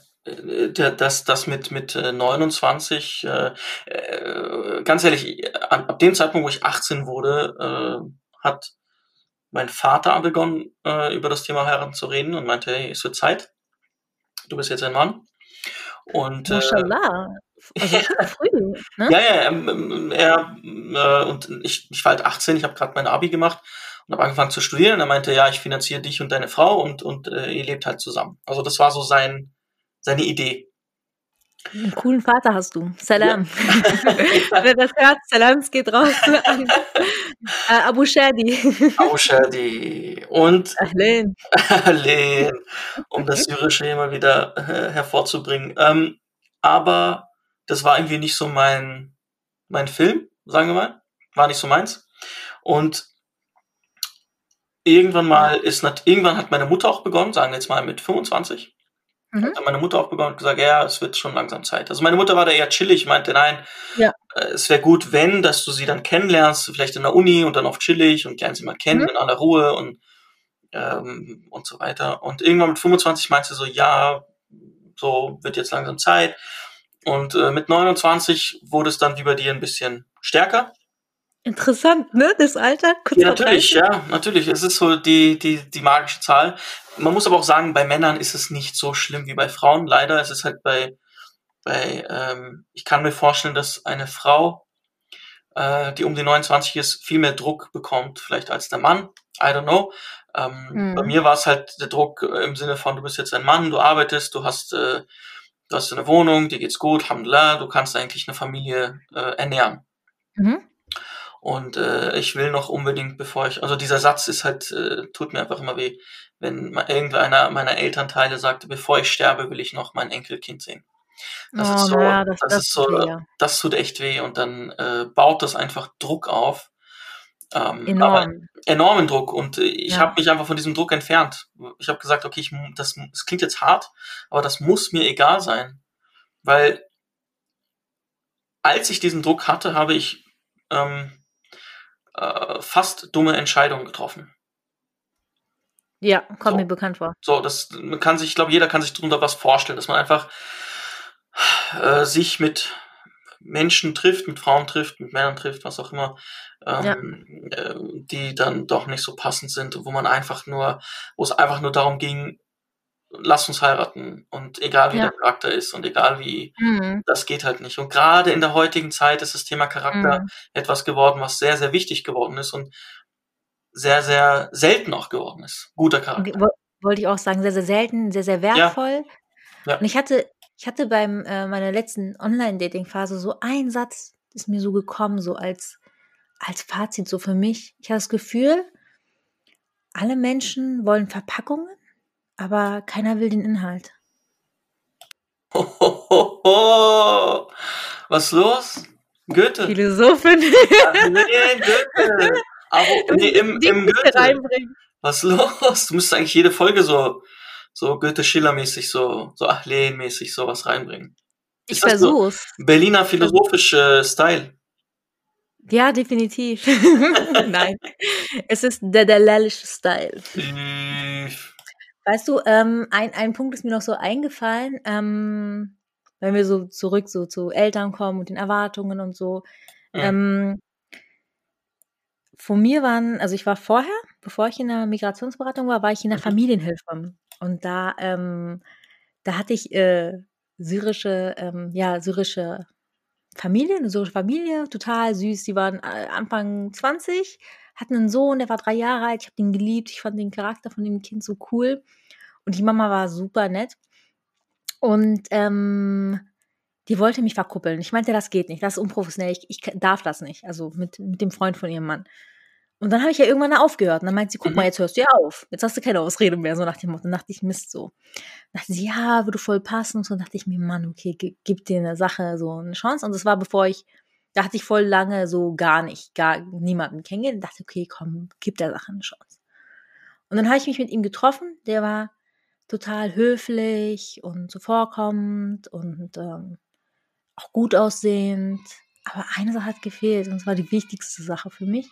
Speaker 2: das, das mit, mit äh, 29, äh, äh, ganz ehrlich, ab, dem Zeitpunkt, wo ich 18 wurde, äh, hat mein Vater begonnen, äh, über das Thema heiraten zu reden und meinte, hey, es wird Zeit. Du bist jetzt ein Mann. Und äh.
Speaker 1: Also früh, ne?
Speaker 2: Ja, ja, ähm, er, äh, und ich, ich war halt 18, ich habe gerade mein Abi gemacht und habe angefangen zu studieren. Und er meinte, ja, ich finanziere dich und deine Frau und, und äh, ihr lebt halt zusammen. Also das war so sein, seine Idee.
Speaker 1: Einen coolen Vater hast du. Salam. Ja. Wer das hört, Salams geht raus an Abu Shadi.
Speaker 2: Abu Shadi. Und
Speaker 1: Ahlen.
Speaker 2: Ahlen. Um das Syrische mal wieder äh, hervorzubringen. Ähm, aber das war irgendwie nicht so mein, mein Film, sagen wir mal. War nicht so meins. Und irgendwann mal ist, irgendwann hat meine Mutter auch begonnen, sagen wir jetzt mal mit 25. Mhm. Hat meine Mutter auch begonnen und gesagt, ja, es wird schon langsam Zeit. Also meine Mutter war da eher chillig, meinte, nein, ja. äh, es wäre gut, wenn, dass du sie dann kennenlernst, vielleicht in der Uni und dann auch chillig und lernst sie mal kennen mhm. in aller Ruhe und, ähm, und so weiter. Und irgendwann mit 25 meinte sie so, ja, so wird jetzt langsam Zeit. Und äh, mit 29 wurde es dann wie bei dir ein bisschen stärker.
Speaker 1: Interessant, ne? Das Alter?
Speaker 2: Kurz ja, natürlich, ja, natürlich. Es ist so die, die, die magische Zahl. Man muss aber auch sagen, bei Männern ist es nicht so schlimm wie bei Frauen. Leider, es ist halt bei, bei ähm, ich kann mir vorstellen, dass eine Frau, äh, die um die 29 ist, viel mehr Druck bekommt, vielleicht als der Mann. I don't know. Ähm, hm. Bei mir war es halt der Druck im Sinne von, du bist jetzt ein Mann, du arbeitest, du hast äh, du hast eine Wohnung, dir geht's gut, Alhamdulillah, du kannst eigentlich eine Familie äh, ernähren. Mhm. Und äh, ich will noch unbedingt, bevor ich, also dieser Satz ist halt, äh, tut mir einfach immer weh, wenn irgendeiner meiner Elternteile sagte, bevor ich sterbe, will ich noch mein Enkelkind sehen. Das oh, ist so, ja, das, das, das, ist so, weh. das tut echt weh und dann äh, baut das einfach Druck auf. Ähm, Enorm. enormen Druck und äh, ich ja. habe mich einfach von diesem Druck entfernt. Ich habe gesagt, okay, ich, das, das klingt jetzt hart, aber das muss mir egal sein, weil als ich diesen Druck hatte, habe ich ähm, äh, fast dumme Entscheidungen getroffen.
Speaker 1: Ja, kommt so. mir bekannt vor.
Speaker 2: So, das kann sich, ich glaube, jeder kann sich darunter was vorstellen, dass man einfach äh, sich mit Menschen trifft, mit Frauen trifft, mit Männern trifft, was auch immer, ähm, ja. äh, die dann doch nicht so passend sind, wo man einfach nur, wo es einfach nur darum ging, lass uns heiraten und egal wie ja. der Charakter ist und egal wie, mhm. das geht halt nicht. Und gerade in der heutigen Zeit ist das Thema Charakter mhm. etwas geworden, was sehr, sehr wichtig geworden ist und sehr, sehr selten auch geworden ist. Guter Charakter.
Speaker 1: Wollte ich auch sagen, sehr, sehr selten, sehr, sehr wertvoll. Ja. Ja. Und ich hatte, ich hatte beim äh, meiner letzten Online-Dating-Phase so einen Satz, ist mir so gekommen, so als als Fazit so für mich, ich habe das Gefühl, alle Menschen wollen Verpackungen, aber keiner will den Inhalt.
Speaker 2: Ho, ho, ho, ho. Was los? Goethe.
Speaker 1: Philosophin.
Speaker 2: Ach, nee, Goethe. Aber nee, im, im Goethe. Reinbringen. Was los? Du müsstest eigentlich jede Folge so, so Goethe-Schiller-mäßig, so, so Achleen-mäßig sowas reinbringen.
Speaker 1: Ich versuch's.
Speaker 2: So Berliner philosophische Style.
Speaker 1: Ja, definitiv. Nein, es ist der dalalische Style. Weißt du, ähm, ein, ein Punkt ist mir noch so eingefallen, ähm, wenn wir so zurück so zu Eltern kommen und den Erwartungen und so. Ja. Ähm, von mir waren, also ich war vorher, bevor ich in der Migrationsberatung war, war ich in der mhm. Familienhilfe. Und da, ähm, da hatte ich äh, syrische, ähm, ja, syrische Familie, eine syrische Familie, total süß. Die waren äh, Anfang 20, hatten einen Sohn, der war drei Jahre alt. Ich habe den geliebt. Ich fand den Charakter von dem Kind so cool. Und die Mama war super nett. Und ähm, die wollte mich verkuppeln. Ich meinte, das geht nicht, das ist unprofessionell. Ich, ich darf das nicht. Also mit, mit dem Freund von ihrem Mann. Und dann habe ich ja irgendwann aufgehört. Und dann meinte sie, guck mal, mhm. jetzt hörst du ja auf. Jetzt hast du keine Ausrede mehr, so nach dem Motto. Dann dachte ich, Mist, so. Dann dachte sie, ja, würde voll passen. Und so dachte ich mir, Mann, okay, gib dir eine Sache, so eine Chance. Und das war, bevor ich, da hatte ich voll lange so gar nicht, gar niemanden kennengelernt. dachte, okay, komm, gib der Sache eine Chance. Und dann habe ich mich mit ihm getroffen. Der war total höflich und zuvorkommend und ähm, auch gut aussehend. Aber eine Sache hat gefehlt und zwar die wichtigste Sache für mich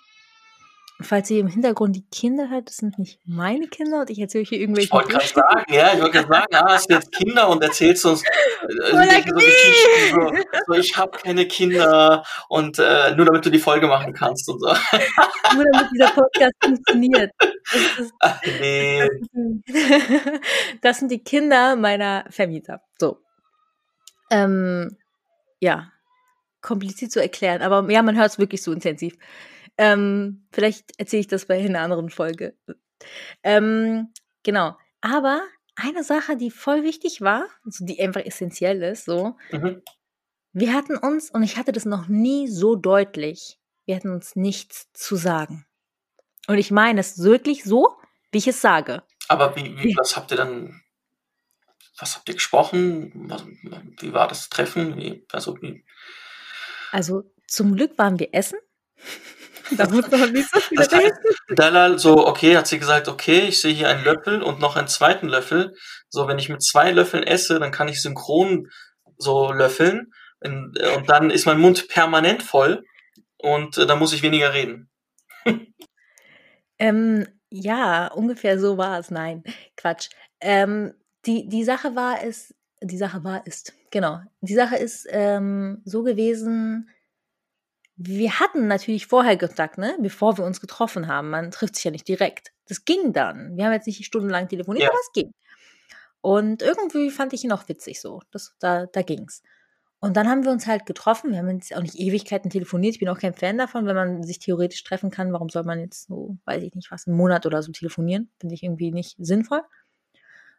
Speaker 1: falls ihr im Hintergrund die Kinder hört, das sind nicht meine Kinder und ich erzähle euch hier irgendwelche
Speaker 2: Ich wollte gerade sagen, ja, ich wollte gerade sagen, ah, hast du jetzt Kinder und erzählst uns äh, so Geschichten, so, so, ich habe keine Kinder und äh, nur damit du die Folge machen kannst und so.
Speaker 1: Nur damit dieser Podcast funktioniert. Das, ist,
Speaker 2: Ach, nee.
Speaker 1: das sind die Kinder meiner Vermieter. So. Ähm, ja, kompliziert zu erklären. Aber ja, man hört es wirklich so intensiv. Ähm, vielleicht erzähle ich das bei einer anderen Folge. Ähm, genau. Aber eine Sache, die voll wichtig war, also die einfach essentiell ist, so, mhm. wir hatten uns, und ich hatte das noch nie so deutlich, wir hatten uns nichts zu sagen. Und ich meine es wirklich so, wie ich es sage.
Speaker 2: Aber wie, wie was habt ihr dann, was habt ihr gesprochen? Was, wie war das Treffen? Wie, also, wie?
Speaker 1: also zum Glück waren wir essen. Da muss man nicht so viel
Speaker 2: Dalal so, okay, hat sie gesagt, okay, ich sehe hier einen Löffel und noch einen zweiten Löffel. So, wenn ich mit zwei Löffeln esse, dann kann ich synchron so löffeln. Und dann ist mein Mund permanent voll und äh, dann muss ich weniger reden.
Speaker 1: ähm, ja, ungefähr so war es. Nein, Quatsch. Ähm, die, die Sache war es, die Sache war ist, genau. Die Sache ist ähm, so gewesen, wir hatten natürlich vorher Kontakt, ne? bevor wir uns getroffen haben. Man trifft sich ja nicht direkt. Das ging dann. Wir haben jetzt nicht stundenlang telefoniert, ja. aber es ging. Und irgendwie fand ich ihn auch witzig so. Das, da, da ging's. Und dann haben wir uns halt getroffen. Wir haben jetzt auch nicht Ewigkeiten telefoniert. Ich bin auch kein Fan davon, wenn man sich theoretisch treffen kann. Warum soll man jetzt so, weiß ich nicht was, einen Monat oder so telefonieren? Finde ich irgendwie nicht sinnvoll.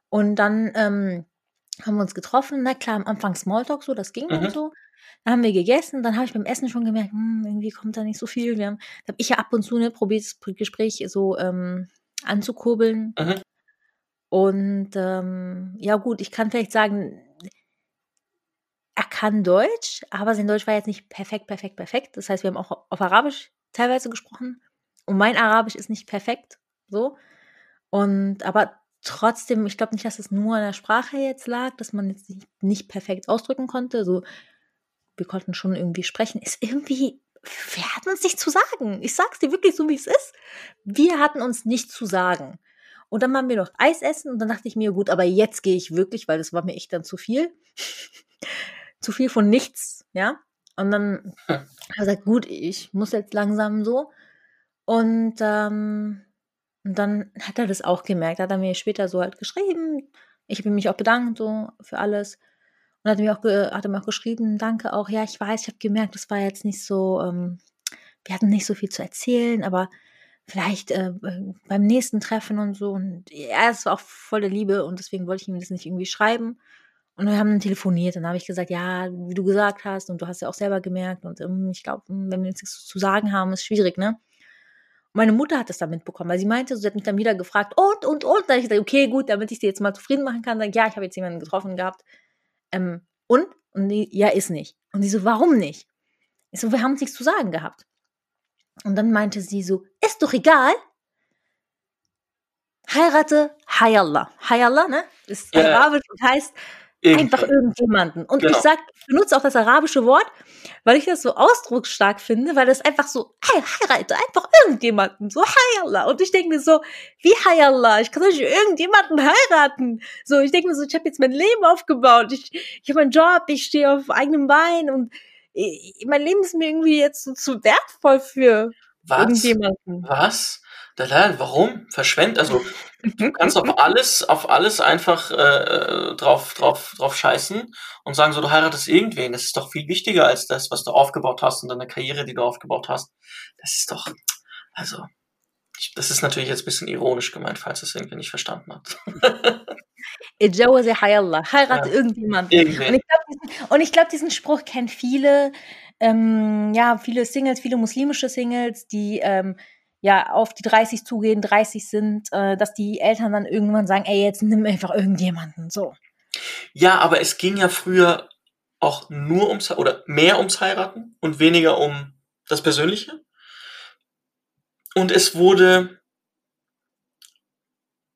Speaker 1: Und dann ähm, haben wir uns getroffen. Na klar, am Anfang Smalltalk so, das ging mhm. und so. Dann haben wir gegessen, dann habe ich beim Essen schon gemerkt, hm, irgendwie kommt da nicht so viel. Wir haben, da habe ich ja ab und zu ne, probiert, das Gespräch so ähm, anzukurbeln. Mhm. Und ähm, ja gut, ich kann vielleicht sagen, er kann Deutsch, aber sein Deutsch war jetzt nicht perfekt, perfekt, perfekt. Das heißt, wir haben auch auf Arabisch teilweise gesprochen. Und mein Arabisch ist nicht perfekt, so. Und aber trotzdem, ich glaube nicht, dass es nur an der Sprache jetzt lag, dass man jetzt nicht, nicht perfekt ausdrücken konnte. So, wir konnten schon irgendwie sprechen, ist irgendwie, wir hatten uns nicht zu sagen. Ich sag's dir wirklich so, wie es ist. Wir hatten uns nicht zu sagen. Und dann waren wir noch Eis essen und dann dachte ich mir, gut, aber jetzt gehe ich wirklich, weil das war mir echt dann zu viel. zu viel von nichts, ja. Und dann habe ich gesagt, gut, ich muss jetzt langsam so. Und, ähm, und dann hat er das auch gemerkt. Hat er mir später so halt geschrieben. Ich habe mich auch bedankt so für alles. Und hat mir auch, hat mir auch geschrieben, danke auch, ja, ich weiß, ich habe gemerkt, das war jetzt nicht so, ähm, wir hatten nicht so viel zu erzählen, aber vielleicht äh, beim nächsten Treffen und so. Und er ist auch voll der Liebe und deswegen wollte ich ihm das nicht irgendwie schreiben. Und wir haben telefoniert. Dann habe ich gesagt, ja, wie du gesagt hast, und du hast ja auch selber gemerkt. Und ähm, ich glaube, wenn wir jetzt nichts zu sagen haben, ist schwierig, ne? Und meine Mutter hat das dann mitbekommen, weil sie meinte, sie hat mich dann wieder gefragt, und, und, und. Dann habe ich gesagt, okay, gut, damit ich sie jetzt mal zufrieden machen kann. Dann, ja, ich habe jetzt jemanden getroffen gehabt, ähm, und? Und die, ja, ist nicht. Und sie so, warum nicht? Ich so, wir haben uns nichts zu sagen gehabt. Und dann meinte sie so, ist doch egal. Heirate Hayallah. Hayallah, ne? Ist ja. arabisch und heißt Einfach irgendjemanden. Und genau. ich sag, ich benutze auch das arabische Wort, weil ich das so ausdrucksstark finde, weil das einfach so, hey, heirate einfach irgendjemanden, so Hayallah. Und ich denke mir so, wie Hayallah? Ich kann doch nicht irgendjemanden heiraten. So, ich denke mir so, ich habe jetzt mein Leben aufgebaut, ich, ich habe meinen Job, ich stehe auf eigenem Bein und ich, mein Leben ist mir irgendwie jetzt so zu wertvoll für
Speaker 2: Was?
Speaker 1: irgendjemanden.
Speaker 2: Was? Warum? Verschwendet, also du kannst auf alles, auf alles einfach äh, drauf, drauf, drauf scheißen und sagen, so du heiratest irgendwen. Das ist doch viel wichtiger als das, was du aufgebaut hast und deine Karriere, die du aufgebaut hast. Das ist doch, also, ich, das ist natürlich jetzt ein bisschen ironisch gemeint, falls es irgendwie nicht verstanden hat.
Speaker 1: Heirate ja. irgendjemanden. Irgendwen. Und ich glaube, diesen, diesen Spruch kennen viele, ähm, ja, viele Singles, viele muslimische Singles, die ähm, ja auf die 30 zugehen, 30 sind, äh, dass die Eltern dann irgendwann sagen, ey, jetzt nimm einfach irgendjemanden, so.
Speaker 2: Ja, aber es ging ja früher auch nur ums oder mehr ums Heiraten und weniger um das Persönliche. Und es wurde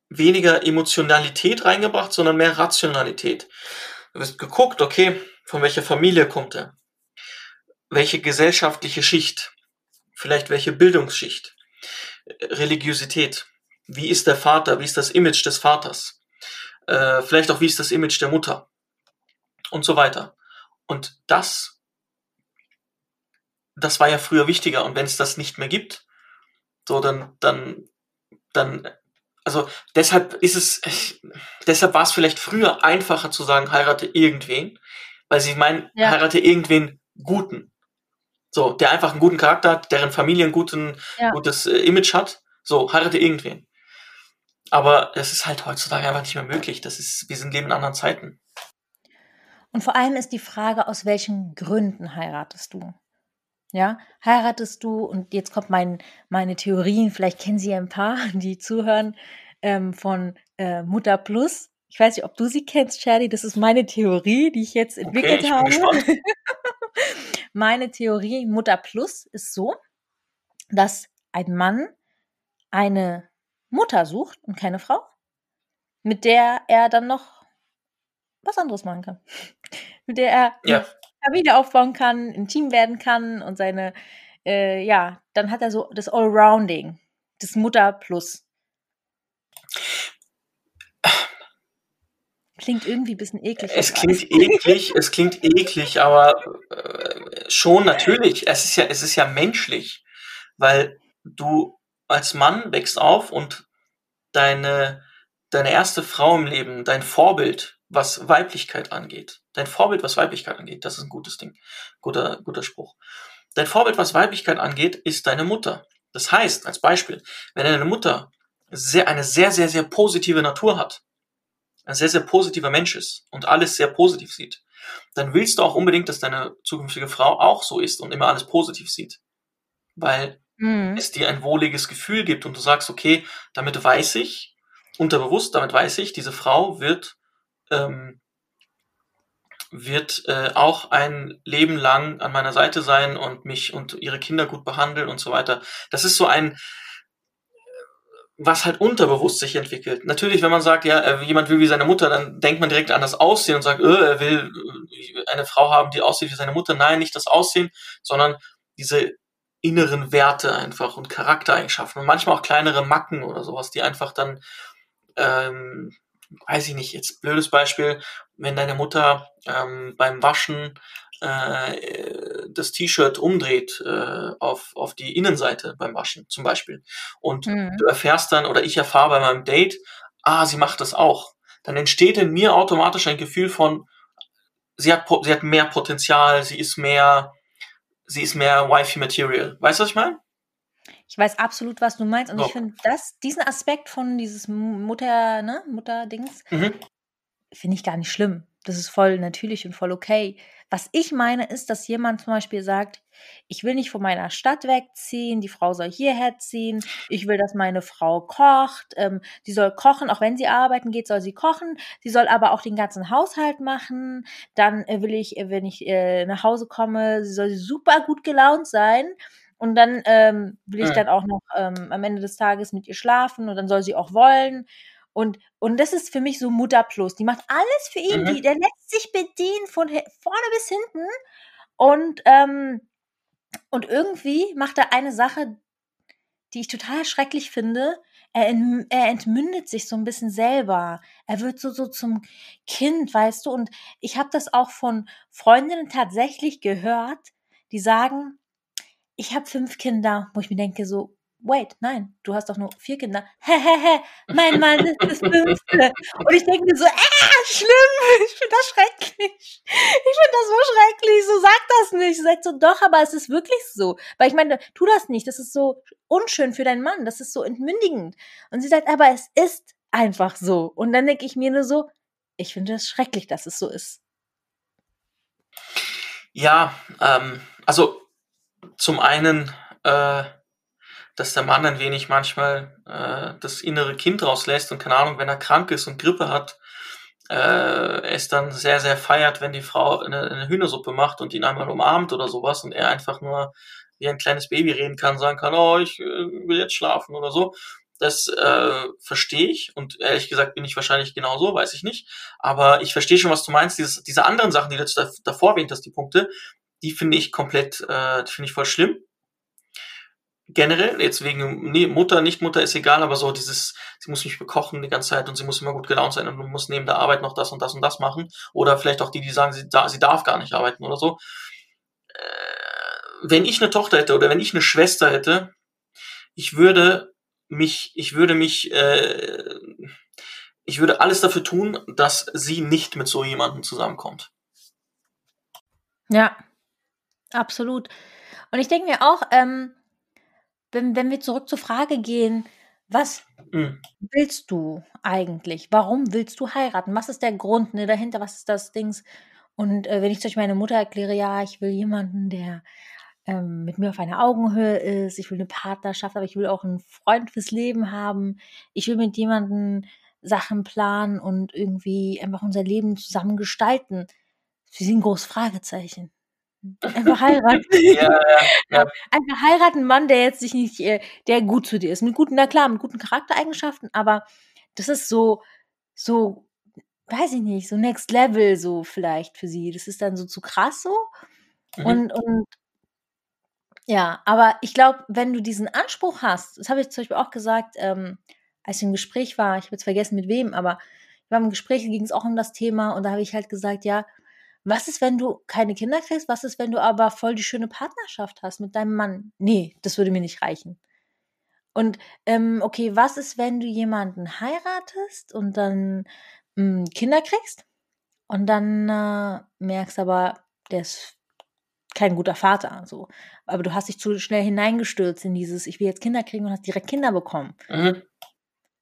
Speaker 2: weniger Emotionalität reingebracht, sondern mehr Rationalität. Du wirst geguckt, okay, von welcher Familie kommt er? Welche gesellschaftliche Schicht? Vielleicht welche Bildungsschicht? Religiosität. Wie ist der Vater? Wie ist das Image des Vaters? Äh, vielleicht auch, wie ist das Image der Mutter? Und so weiter. Und das, das war ja früher wichtiger. Und wenn es das nicht mehr gibt, so dann, dann, dann, also deshalb ist es, deshalb war es vielleicht früher einfacher zu sagen, heirate irgendwen, Weil sie meinen, ja. heirate irgendwen Guten. So, der einfach einen guten Charakter hat, deren Familie ein guten, ja. gutes äh, Image hat. So, heirate irgendwen. Aber es ist halt heutzutage einfach nicht mehr möglich. Das ist, wir sind leben in anderen Zeiten.
Speaker 1: Und vor allem ist die Frage, aus welchen Gründen heiratest du? Ja, heiratest du, und jetzt kommt mein, meine Theorien, vielleicht kennen Sie ein paar, die zuhören, ähm, von äh, Mutter Plus. Ich weiß nicht, ob du sie kennst, Charlie. Das ist meine Theorie, die ich jetzt entwickelt okay, ich habe. meine Theorie Mutter Plus ist so, dass ein Mann eine Mutter sucht und keine Frau, mit der er dann noch was anderes machen kann. mit der er ja. Familie aufbauen kann, intim werden kann und seine, äh, ja, dann hat er so das Allrounding, das Mutter Plus. Klingt irgendwie ein bisschen eklig.
Speaker 2: Es klingt eklig, es klingt eklig, aber äh, schon natürlich. Es ist ja, es ist ja menschlich, weil du als Mann wächst auf und deine, deine erste Frau im Leben, dein Vorbild, was Weiblichkeit angeht, dein Vorbild, was Weiblichkeit angeht, das ist ein gutes Ding, guter, guter Spruch. Dein Vorbild, was Weiblichkeit angeht, ist deine Mutter. Das heißt, als Beispiel, wenn deine Mutter sehr, eine sehr, sehr, sehr positive Natur hat, ein sehr, sehr positiver Mensch ist und alles sehr positiv sieht, dann willst du auch unbedingt, dass deine zukünftige Frau auch so ist und immer alles positiv sieht. Weil mhm. es dir ein wohliges Gefühl gibt und du sagst, okay, damit weiß ich, unterbewusst, damit weiß ich, diese Frau wird, ähm, wird äh, auch ein Leben lang an meiner Seite sein und mich und ihre Kinder gut behandeln und so weiter. Das ist so ein, was halt unterbewusst sich entwickelt. Natürlich, wenn man sagt, ja, äh, jemand will wie seine Mutter, dann denkt man direkt an das Aussehen und sagt, öh, er will äh, eine Frau haben, die aussieht wie seine Mutter. Nein, nicht das Aussehen, sondern diese inneren Werte einfach und Charaktereigenschaften und manchmal auch kleinere Macken oder sowas, die einfach dann, ähm, weiß ich nicht, jetzt blödes Beispiel, wenn deine Mutter ähm, beim Waschen äh, das T-Shirt umdreht äh, auf, auf die Innenseite beim Waschen zum Beispiel. Und mhm. du erfährst dann, oder ich erfahre bei meinem Date, ah, sie macht das auch. Dann entsteht in mir automatisch ein Gefühl von, sie hat, sie hat mehr Potenzial, sie ist mehr, sie ist mehr Wifey Material. Weißt du, was ich meine?
Speaker 1: Ich weiß absolut, was du meinst. Und so. ich finde das, diesen Aspekt von dieses Mutter, ne, Mutter-Dings, mhm. finde ich gar nicht schlimm. Das ist voll natürlich und voll okay. Was ich meine, ist, dass jemand zum Beispiel sagt, ich will nicht von meiner Stadt wegziehen, die Frau soll hierher ziehen, ich will, dass meine Frau kocht, ähm, sie soll kochen, auch wenn sie arbeiten geht, soll sie kochen, sie soll aber auch den ganzen Haushalt machen, dann äh, will ich, äh, wenn ich äh, nach Hause komme, sie soll super gut gelaunt sein und dann ähm, will ich ja. dann auch noch ähm, am Ende des Tages mit ihr schlafen und dann soll sie auch wollen und, und das ist für mich so Mutter Plus. Die macht alles für ihn. Mhm. Die, der lässt sich bedienen von vorne bis hinten. Und, ähm, und irgendwie macht er eine Sache, die ich total schrecklich finde. Er, er entmündet sich so ein bisschen selber. Er wird so, so zum Kind, weißt du? Und ich habe das auch von Freundinnen tatsächlich gehört, die sagen, ich habe fünf Kinder, wo ich mir denke, so, wait, nein, du hast doch nur vier Kinder. Hehehe, mein Mann ist das fünfte. Und ich denke mir so, ah, schlimm, ich finde das schrecklich. Ich finde das so schrecklich, so sag das nicht. Sag so, doch, aber es ist wirklich so. Weil ich meine, tu das nicht, das ist so unschön für deinen Mann, das ist so entmündigend. Und sie sagt, aber es ist einfach so. Und dann denke ich mir nur so, ich finde das schrecklich, dass es so ist.
Speaker 2: Ja, ähm, also zum einen, äh, dass der Mann ein wenig manchmal äh, das innere Kind rauslässt und keine Ahnung, wenn er krank ist und Grippe hat, äh, es dann sehr, sehr feiert, wenn die Frau eine, eine Hühnersuppe macht und ihn einmal umarmt oder sowas und er einfach nur wie ein kleines Baby reden kann, sagen kann, oh, ich äh, will jetzt schlafen oder so. Das äh, verstehe ich und ehrlich gesagt bin ich wahrscheinlich genauso, weiß ich nicht. Aber ich verstehe schon, was du meinst. Dieses, diese anderen Sachen, die du davor erwähnt hast, die Punkte, die finde ich komplett, äh, finde ich voll schlimm generell, jetzt wegen nee, Mutter, nicht Mutter, ist egal, aber so dieses, sie muss mich bekochen die ganze Zeit und sie muss immer gut gelaunt sein und du musst neben der Arbeit noch das und das und das machen. Oder vielleicht auch die, die sagen, sie, sie darf gar nicht arbeiten oder so. Äh, wenn ich eine Tochter hätte oder wenn ich eine Schwester hätte, ich würde mich, ich würde mich, äh, ich würde alles dafür tun, dass sie nicht mit so jemandem zusammenkommt.
Speaker 1: Ja, absolut. Und ich denke mir auch, ähm, wenn, wenn wir zurück zur Frage gehen, was
Speaker 2: Mhm.
Speaker 1: willst du eigentlich? Warum willst du heiraten? Was ist der Grund ne, dahinter? Was ist das Dings? Und äh, wenn ich zum Beispiel meiner Mutter erkläre, ja, ich will jemanden, der ähm, mit mir auf einer Augenhöhe ist, ich will eine Partnerschaft, aber ich will auch einen Freund fürs Leben haben, ich will mit jemandem Sachen planen und irgendwie einfach unser Leben zusammen gestalten. Sie sind ein großes Fragezeichen. Einfach heiraten.
Speaker 2: Ja, ja, ja.
Speaker 1: Einfach heiraten einen Mann, der jetzt sich nicht, äh, der gut zu dir ist. Mit guten, na klar, mit guten Charaktereigenschaften, aber das ist so, so, weiß ich nicht, so next level so vielleicht für sie. Das ist dann so zu krass so.
Speaker 2: Mhm.
Speaker 1: Und, und ja, aber ich glaube, wenn du diesen Anspruch hast, das habe ich zum Beispiel auch gesagt, ähm, als ich im Gespräch war, ich habe jetzt vergessen mit wem, aber ich war im Gespräch, ging es auch um das Thema und da habe ich halt gesagt, ja, was ist, wenn du keine Kinder kriegst? Was ist, wenn du aber voll die schöne Partnerschaft hast mit deinem Mann? Nee, das würde mir nicht reichen. Und ähm, okay, was ist, wenn du jemanden heiratest und dann mh, Kinder kriegst und dann äh, merkst aber, der ist kein guter Vater, so. Aber du hast dich zu schnell hineingestürzt in dieses, ich will jetzt Kinder kriegen und hast direkt Kinder bekommen.
Speaker 2: Mhm.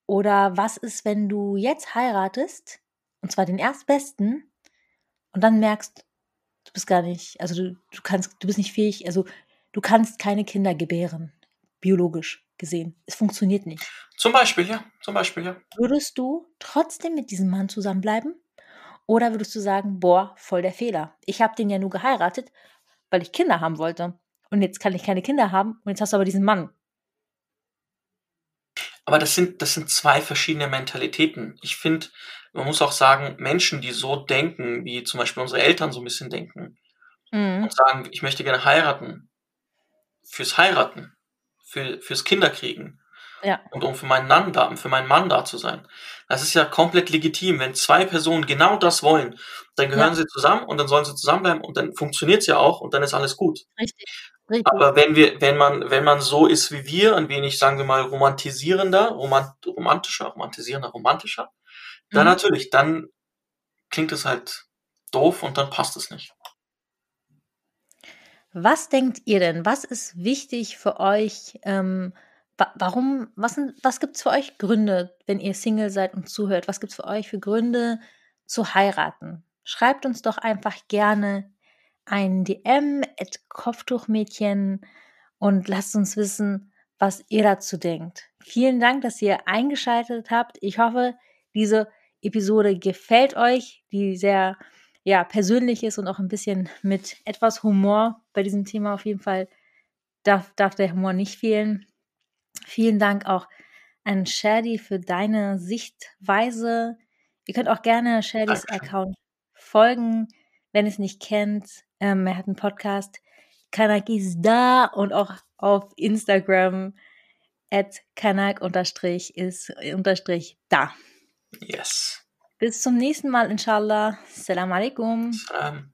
Speaker 1: Oder was ist, wenn du jetzt heiratest, und zwar den Erstbesten, und dann merkst, du bist gar nicht, also du, du kannst, du bist nicht fähig, also du kannst keine Kinder gebären, biologisch gesehen. Es funktioniert nicht.
Speaker 2: Zum Beispiel, ja. Zum Beispiel, ja.
Speaker 1: Würdest du trotzdem mit diesem Mann zusammenbleiben? Oder würdest du sagen, boah, voll der Fehler. Ich habe den ja nur geheiratet, weil ich Kinder haben wollte. Und jetzt kann ich keine Kinder haben und jetzt hast du aber diesen Mann.
Speaker 2: Aber das sind, das sind zwei verschiedene Mentalitäten. Ich finde, man muss auch sagen, Menschen, die so denken, wie zum Beispiel unsere Eltern so ein bisschen denken
Speaker 1: Mhm.
Speaker 2: und sagen, ich möchte gerne heiraten, fürs Heiraten, für, fürs Kinderkriegen
Speaker 1: Ja.
Speaker 2: und um für meinen Mann da, für meinen Mann da zu sein. Das ist ja komplett legitim. Wenn zwei Personen genau das wollen, dann gehören
Speaker 1: Ja.
Speaker 2: sie zusammen und dann sollen sie zusammenbleiben und dann funktioniert es ja auch und dann ist alles gut.
Speaker 1: Richtig. Richtig.
Speaker 2: Aber wenn wir, wenn man, wenn man so ist wie wir, ein wenig, sagen wir mal, romantisierender, romant, romantischer, romantisierender, romantischer, dann
Speaker 1: Mhm.
Speaker 2: natürlich, dann klingt es halt doof und dann passt es nicht.
Speaker 1: Was denkt ihr denn? Was ist wichtig für euch? Ähm, wa warum, was, sind- was gibt es für euch Gründe, wenn ihr Single seid und zuhört? Was gibt es für euch für Gründe zu heiraten? Schreibt uns doch einfach gerne ein DM at Kopftuchmädchen und lasst uns wissen, was ihr dazu denkt. Vielen Dank, dass ihr eingeschaltet habt. Ich hoffe, diese Episode gefällt euch, die sehr ja, persönlich ist und auch ein bisschen mit etwas Humor bei diesem Thema auf jeden Fall darf, darf der Humor nicht fehlen. Vielen Dank auch an Shadi für deine Sichtweise. Ihr könnt auch gerne Shadys. Account folgen, wenn ihr es nicht kennt. Ähm, er hat einen Podcast. Kanak ist da und auch auf Instagram at kanak unterstrich ist unterstrich da.
Speaker 2: Yes.
Speaker 1: Bis zum nächsten Mal, inshallah. Salam alaikum.
Speaker 2: Salam.